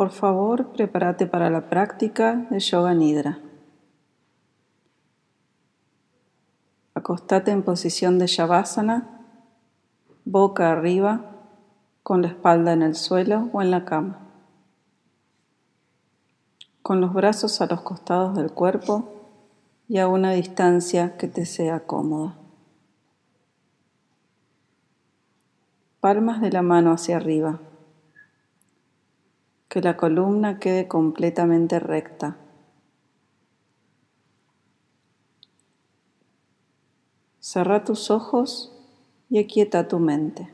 Por favor, prepárate para la práctica de Yoga Nidra. Acostate en posición de Shavasana, boca arriba, con la espalda en el suelo o en la cama. Con los brazos a los costados del cuerpo y a una distancia que te sea cómoda. Palmas de la mano hacia arriba que la columna quede completamente recta. Cerra tus ojos y aquieta tu mente.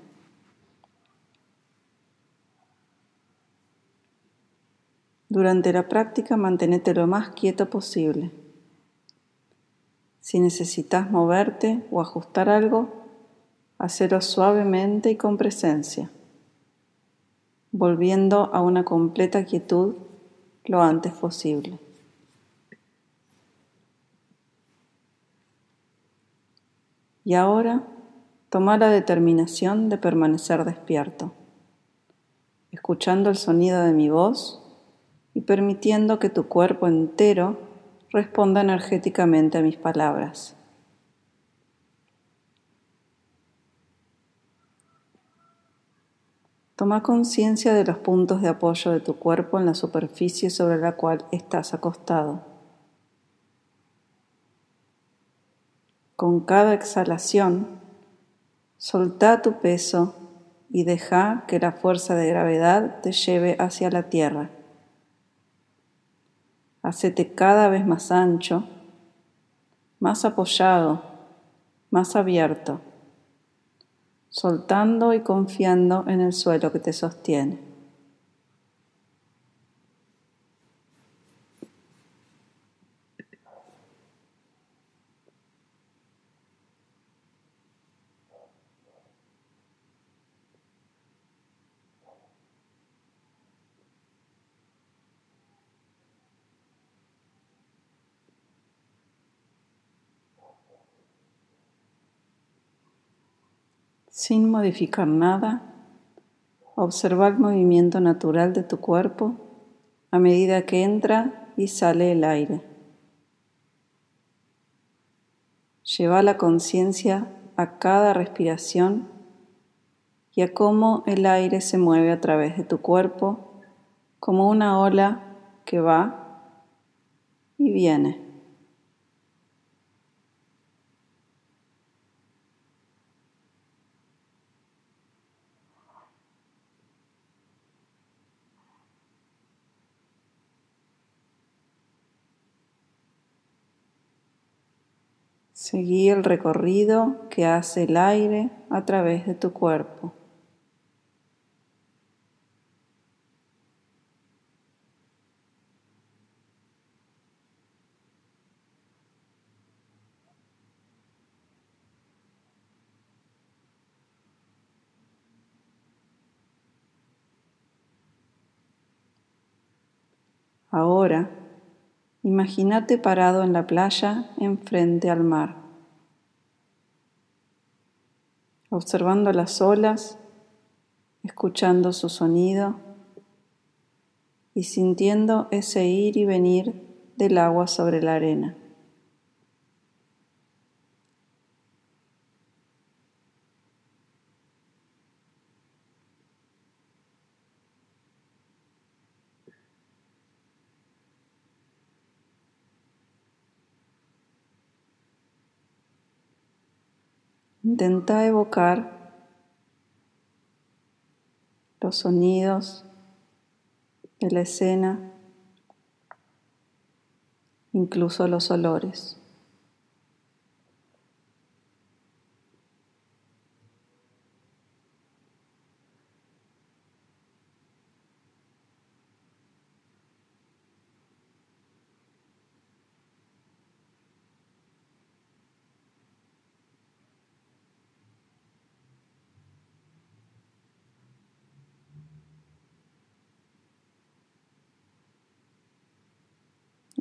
Durante la práctica manténete lo más quieto posible. Si necesitas moverte o ajustar algo, hacelo suavemente y con presencia volviendo a una completa quietud lo antes posible. Y ahora toma la determinación de permanecer despierto, escuchando el sonido de mi voz y permitiendo que tu cuerpo entero responda energéticamente a mis palabras. Toma conciencia de los puntos de apoyo de tu cuerpo en la superficie sobre la cual estás acostado. Con cada exhalación, solta tu peso y deja que la fuerza de gravedad te lleve hacia la tierra. Hacete cada vez más ancho, más apoyado, más abierto soltando y confiando en el suelo que te sostiene. Sin modificar nada, observa el movimiento natural de tu cuerpo a medida que entra y sale el aire. Lleva la conciencia a cada respiración y a cómo el aire se mueve a través de tu cuerpo como una ola que va y viene. Seguí el recorrido que hace el aire a través de tu cuerpo. Ahora Imagínate parado en la playa enfrente al mar, observando las olas, escuchando su sonido y sintiendo ese ir y venir del agua sobre la arena. Intenta evocar los sonidos de la escena, incluso los olores.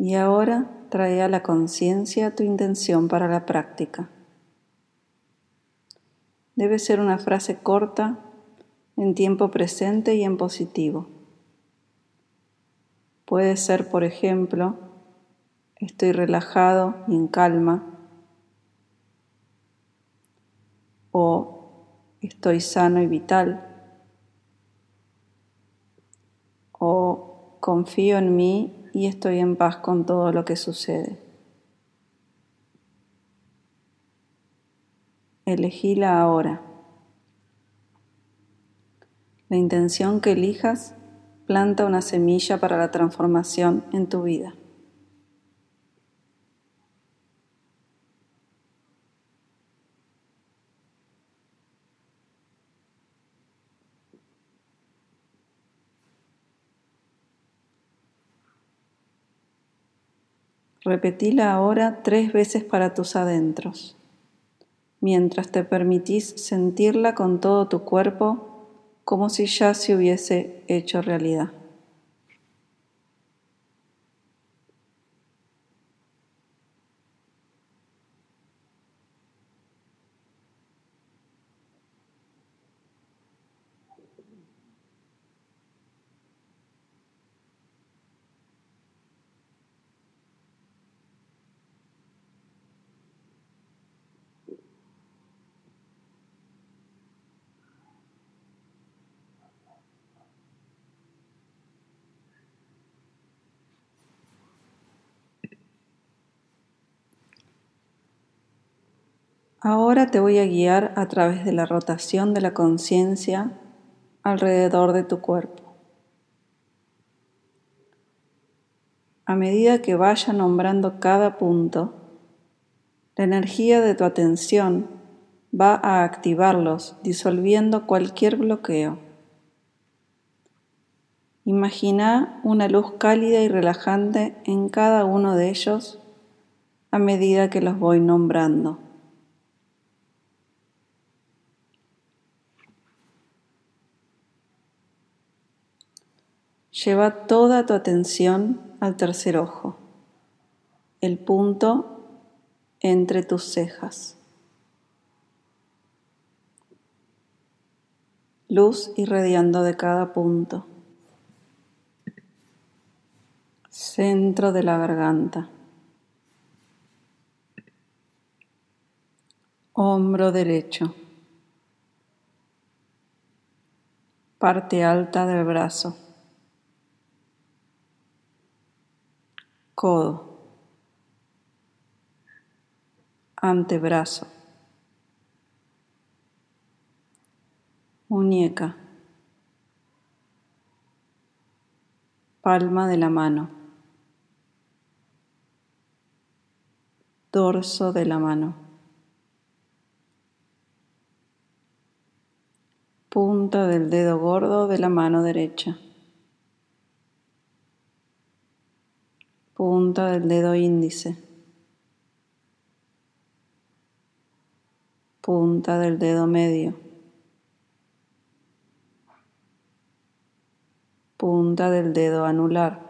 Y ahora trae a la conciencia tu intención para la práctica. Debe ser una frase corta, en tiempo presente y en positivo. Puede ser, por ejemplo, estoy relajado y en calma, o estoy sano y vital, o confío en mí y estoy en paz con todo lo que sucede. Elegíla ahora. La intención que elijas planta una semilla para la transformación en tu vida. Repetila ahora tres veces para tus adentros, mientras te permitís sentirla con todo tu cuerpo como si ya se hubiese hecho realidad. Ahora te voy a guiar a través de la rotación de la conciencia alrededor de tu cuerpo. A medida que vaya nombrando cada punto, la energía de tu atención va a activarlos disolviendo cualquier bloqueo. Imagina una luz cálida y relajante en cada uno de ellos a medida que los voy nombrando. Lleva toda tu atención al tercer ojo, el punto entre tus cejas. Luz irradiando de cada punto. Centro de la garganta. Hombro derecho. Parte alta del brazo. Codo, antebrazo, muñeca, palma de la mano, dorso de la mano, punta del dedo gordo de la mano derecha. Punta del dedo índice, punta del dedo medio, punta del dedo anular.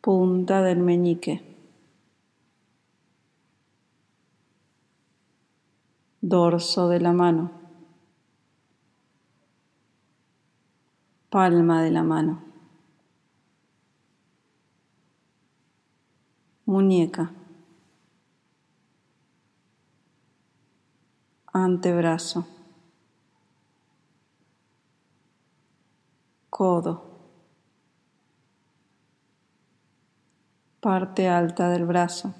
Punta del meñique. Dorso de la mano. Palma de la mano, muñeca, antebrazo, codo, parte alta del brazo,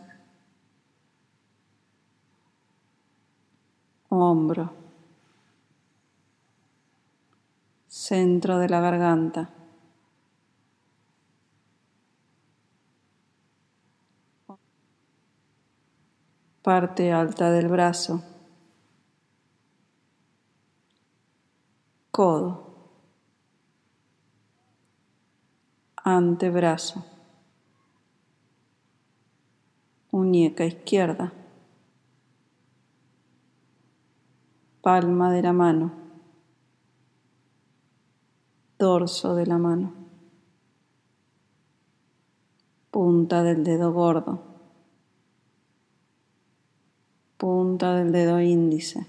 hombro. Centro de la garganta. Parte alta del brazo. Codo. Antebrazo. Muñeca izquierda. Palma de la mano dorso de la mano, punta del dedo gordo, punta del dedo índice,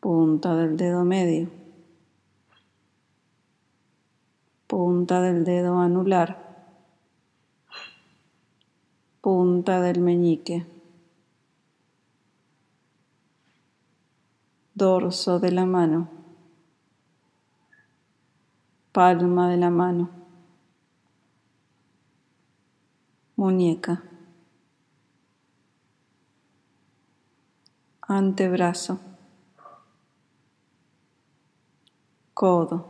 punta del dedo medio, punta del dedo anular, punta del meñique, dorso de la mano, palma de la mano, muñeca, antebrazo. Codo,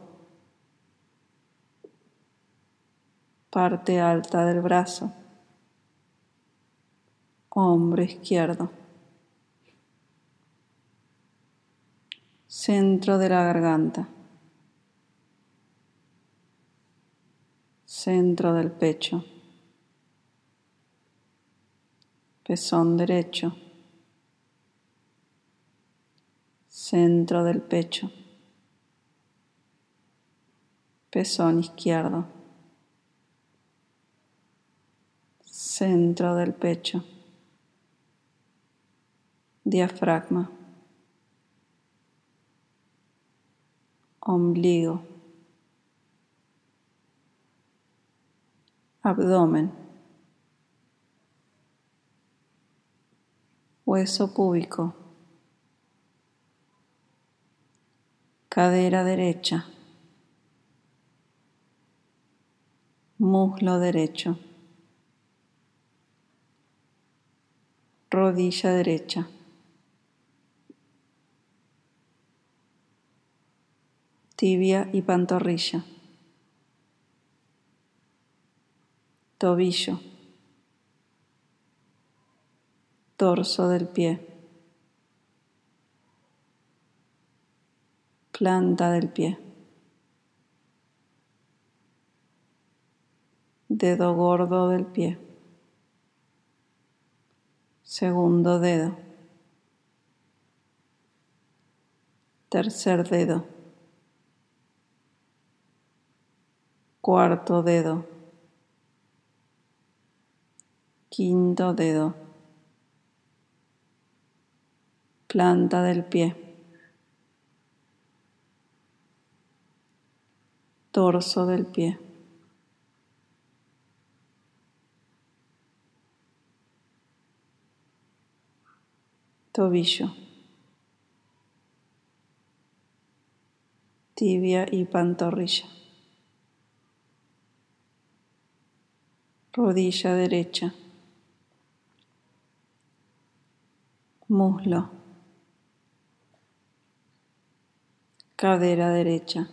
parte alta del brazo, hombro izquierdo, centro de la garganta, centro del pecho, pezón derecho, centro del pecho. Pezón izquierdo, centro del pecho, diafragma, ombligo, abdomen, hueso púbico, cadera derecha. muslo derecho, rodilla derecha, tibia y pantorrilla, tobillo, torso del pie, planta del pie. dedo gordo del pie, segundo dedo, tercer dedo, cuarto dedo, quinto dedo, planta del pie, torso del pie. tobillo, tibia y pantorrilla, rodilla derecha, muslo, cadera derecha,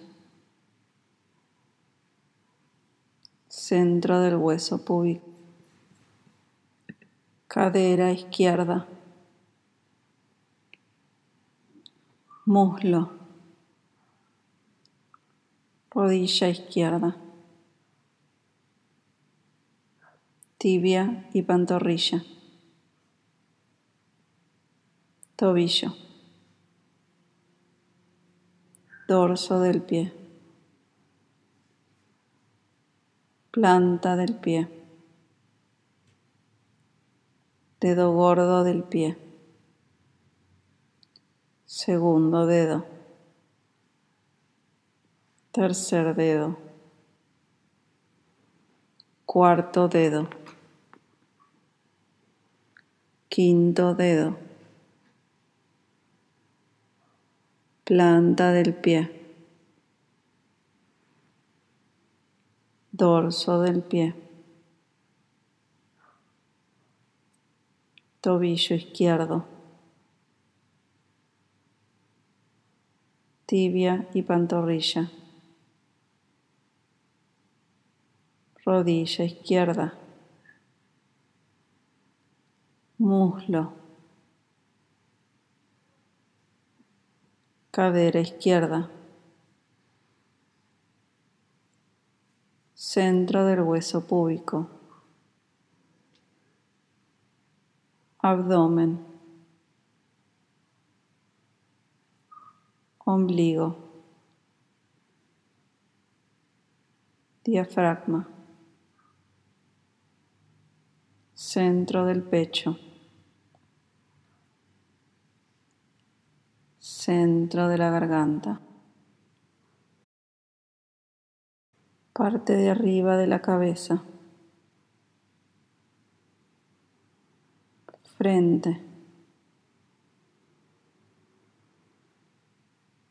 centro del hueso púbico, cadera izquierda. muslo, rodilla izquierda, tibia y pantorrilla, tobillo, dorso del pie, planta del pie, dedo gordo del pie. Segundo dedo, tercer dedo, cuarto dedo, quinto dedo, planta del pie, dorso del pie, tobillo izquierdo. tibia y pantorrilla, rodilla izquierda, muslo, cadera izquierda, centro del hueso púbico, abdomen. ombligo, diafragma, centro del pecho, centro de la garganta, parte de arriba de la cabeza, frente,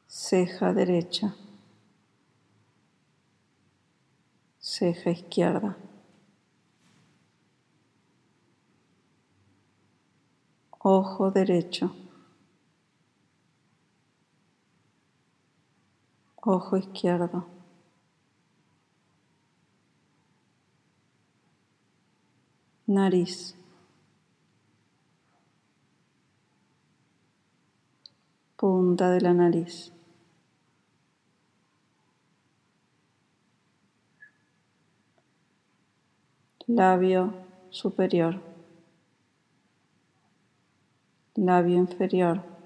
ceja derecha, ceja izquierda. Ojo derecho. Ojo izquierdo. Nariz. Punta de la nariz. Labio superior. Labio inferior.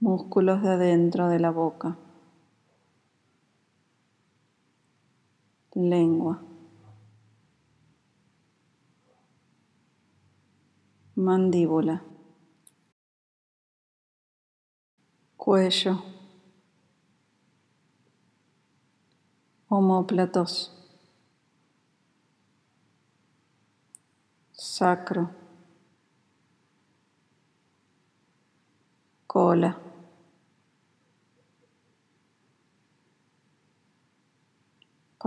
Músculos de adentro de la boca, lengua, mandíbula, cuello, homóplatos, sacro, cola.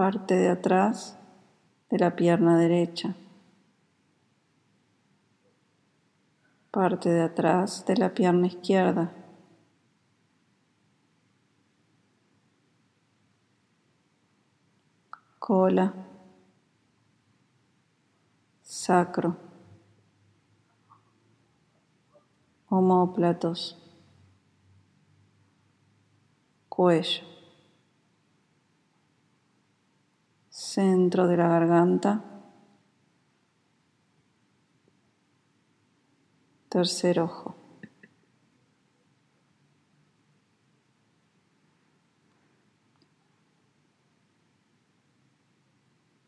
Parte de atrás de la pierna derecha, parte de atrás de la pierna izquierda. cola, sacro, homóplatos, cuello. Centro de la garganta, tercer ojo.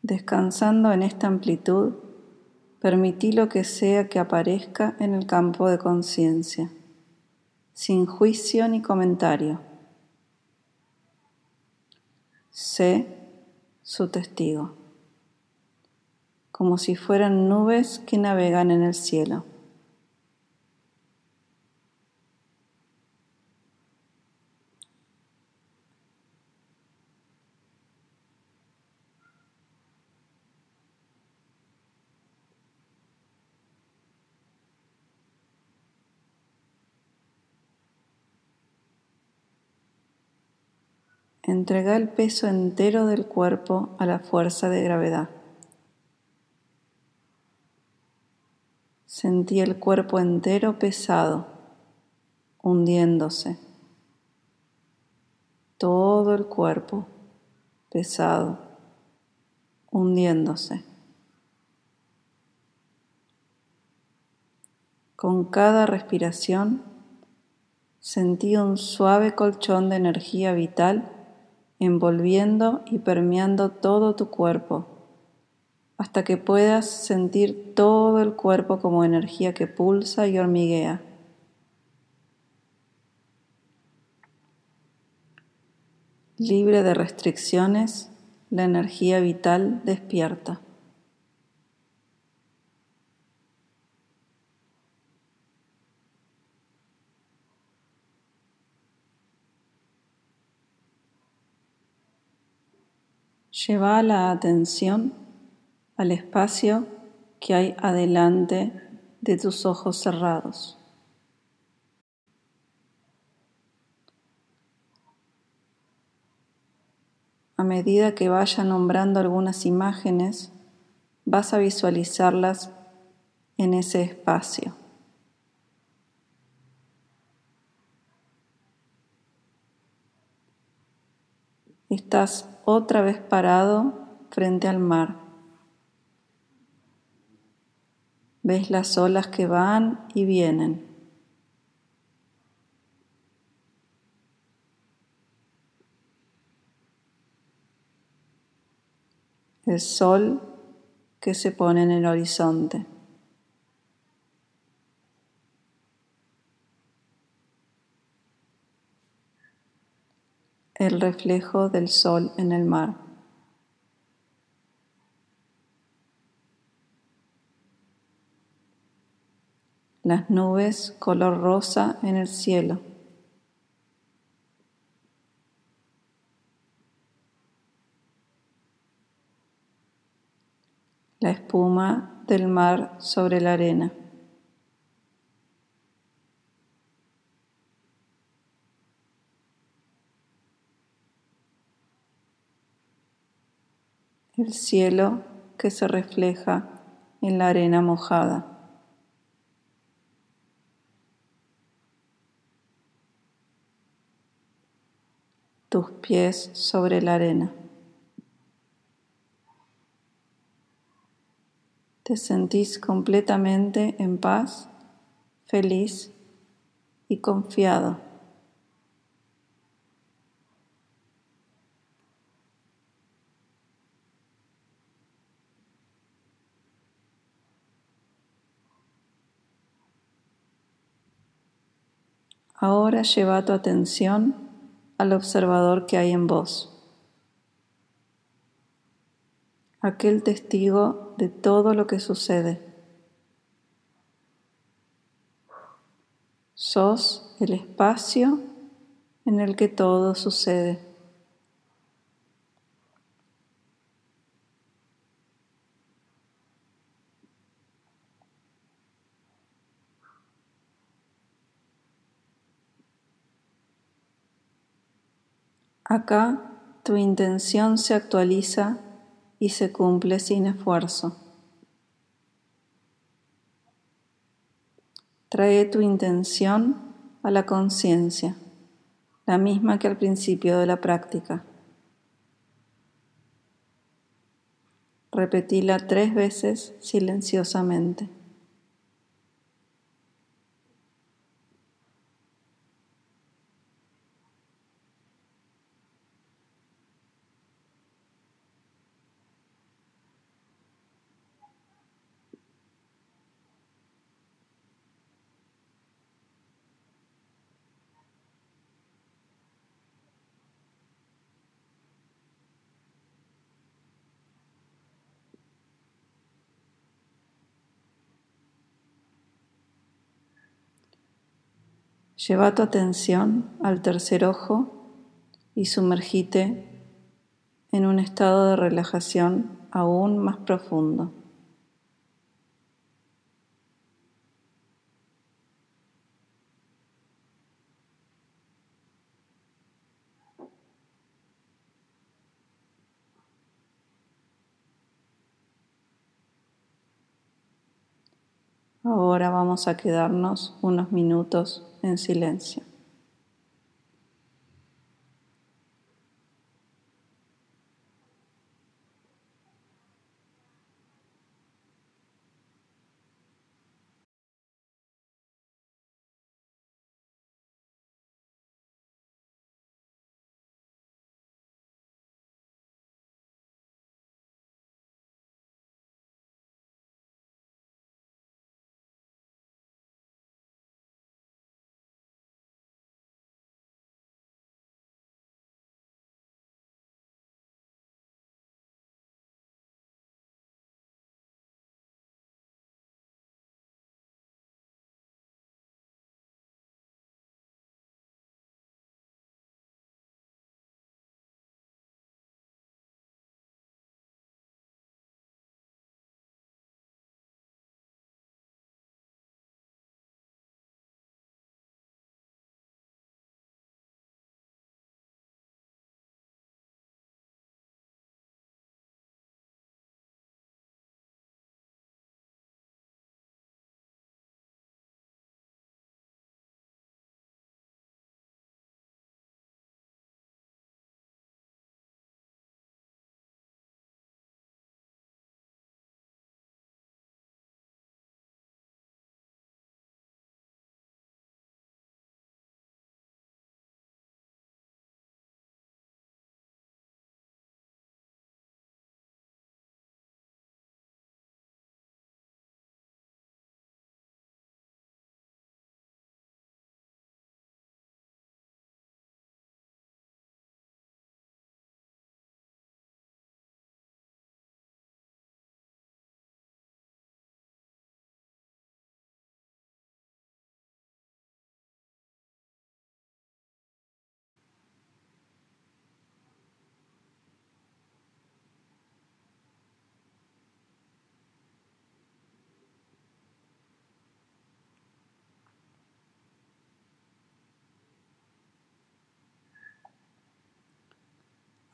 Descansando en esta amplitud, permití lo que sea que aparezca en el campo de conciencia, sin juicio ni comentario. Sé su testigo, como si fueran nubes que navegan en el cielo. Entrega el peso entero del cuerpo a la fuerza de gravedad. Sentí el cuerpo entero pesado, hundiéndose. Todo el cuerpo pesado, hundiéndose. Con cada respiración sentí un suave colchón de energía vital envolviendo y permeando todo tu cuerpo, hasta que puedas sentir todo el cuerpo como energía que pulsa y hormiguea. Libre de restricciones, la energía vital despierta. Lleva la atención al espacio que hay adelante de tus ojos cerrados. A medida que vaya nombrando algunas imágenes, vas a visualizarlas en ese espacio. Estás otra vez parado frente al mar. Ves las olas que van y vienen. El sol que se pone en el horizonte. El reflejo del sol en el mar. Las nubes color rosa en el cielo. La espuma del mar sobre la arena. El cielo que se refleja en la arena mojada. Tus pies sobre la arena. Te sentís completamente en paz, feliz y confiado. Ahora lleva tu atención al observador que hay en vos, aquel testigo de todo lo que sucede. Sos el espacio en el que todo sucede. Acá tu intención se actualiza y se cumple sin esfuerzo. Trae tu intención a la conciencia, la misma que al principio de la práctica. Repetila tres veces silenciosamente. Lleva tu atención al tercer ojo y sumergite en un estado de relajación aún más profundo. Ahora vamos a quedarnos unos minutos en silencio.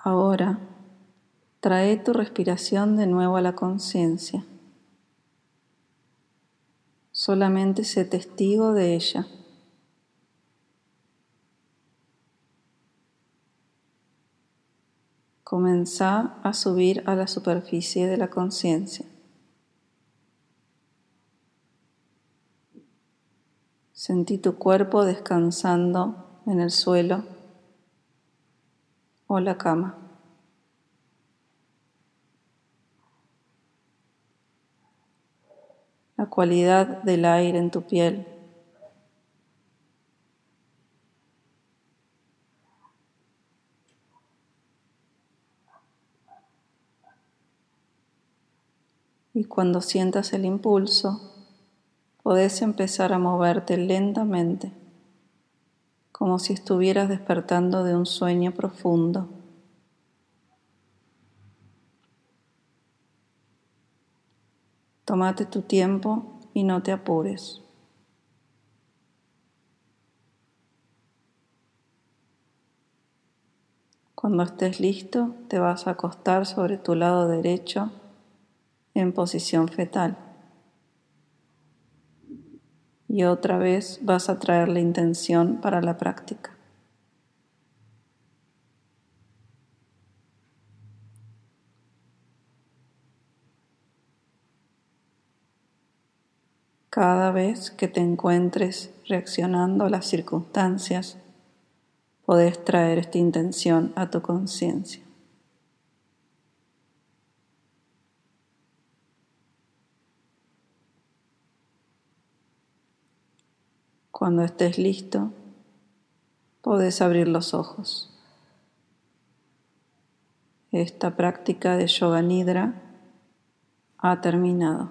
Ahora, trae tu respiración de nuevo a la conciencia. Solamente sé testigo de ella. Comenzá a subir a la superficie de la conciencia. Sentí tu cuerpo descansando en el suelo o la cama. La cualidad del aire en tu piel. Y cuando sientas el impulso, podés empezar a moverte lentamente, como si estuvieras despertando de un sueño profundo. Tómate tu tiempo y no te apures. Cuando estés listo, te vas a acostar sobre tu lado derecho en posición fetal. Y otra vez vas a traer la intención para la práctica. Cada vez que te encuentres reaccionando a las circunstancias, podés traer esta intención a tu conciencia. Cuando estés listo, podés abrir los ojos. Esta práctica de Yoga Nidra ha terminado.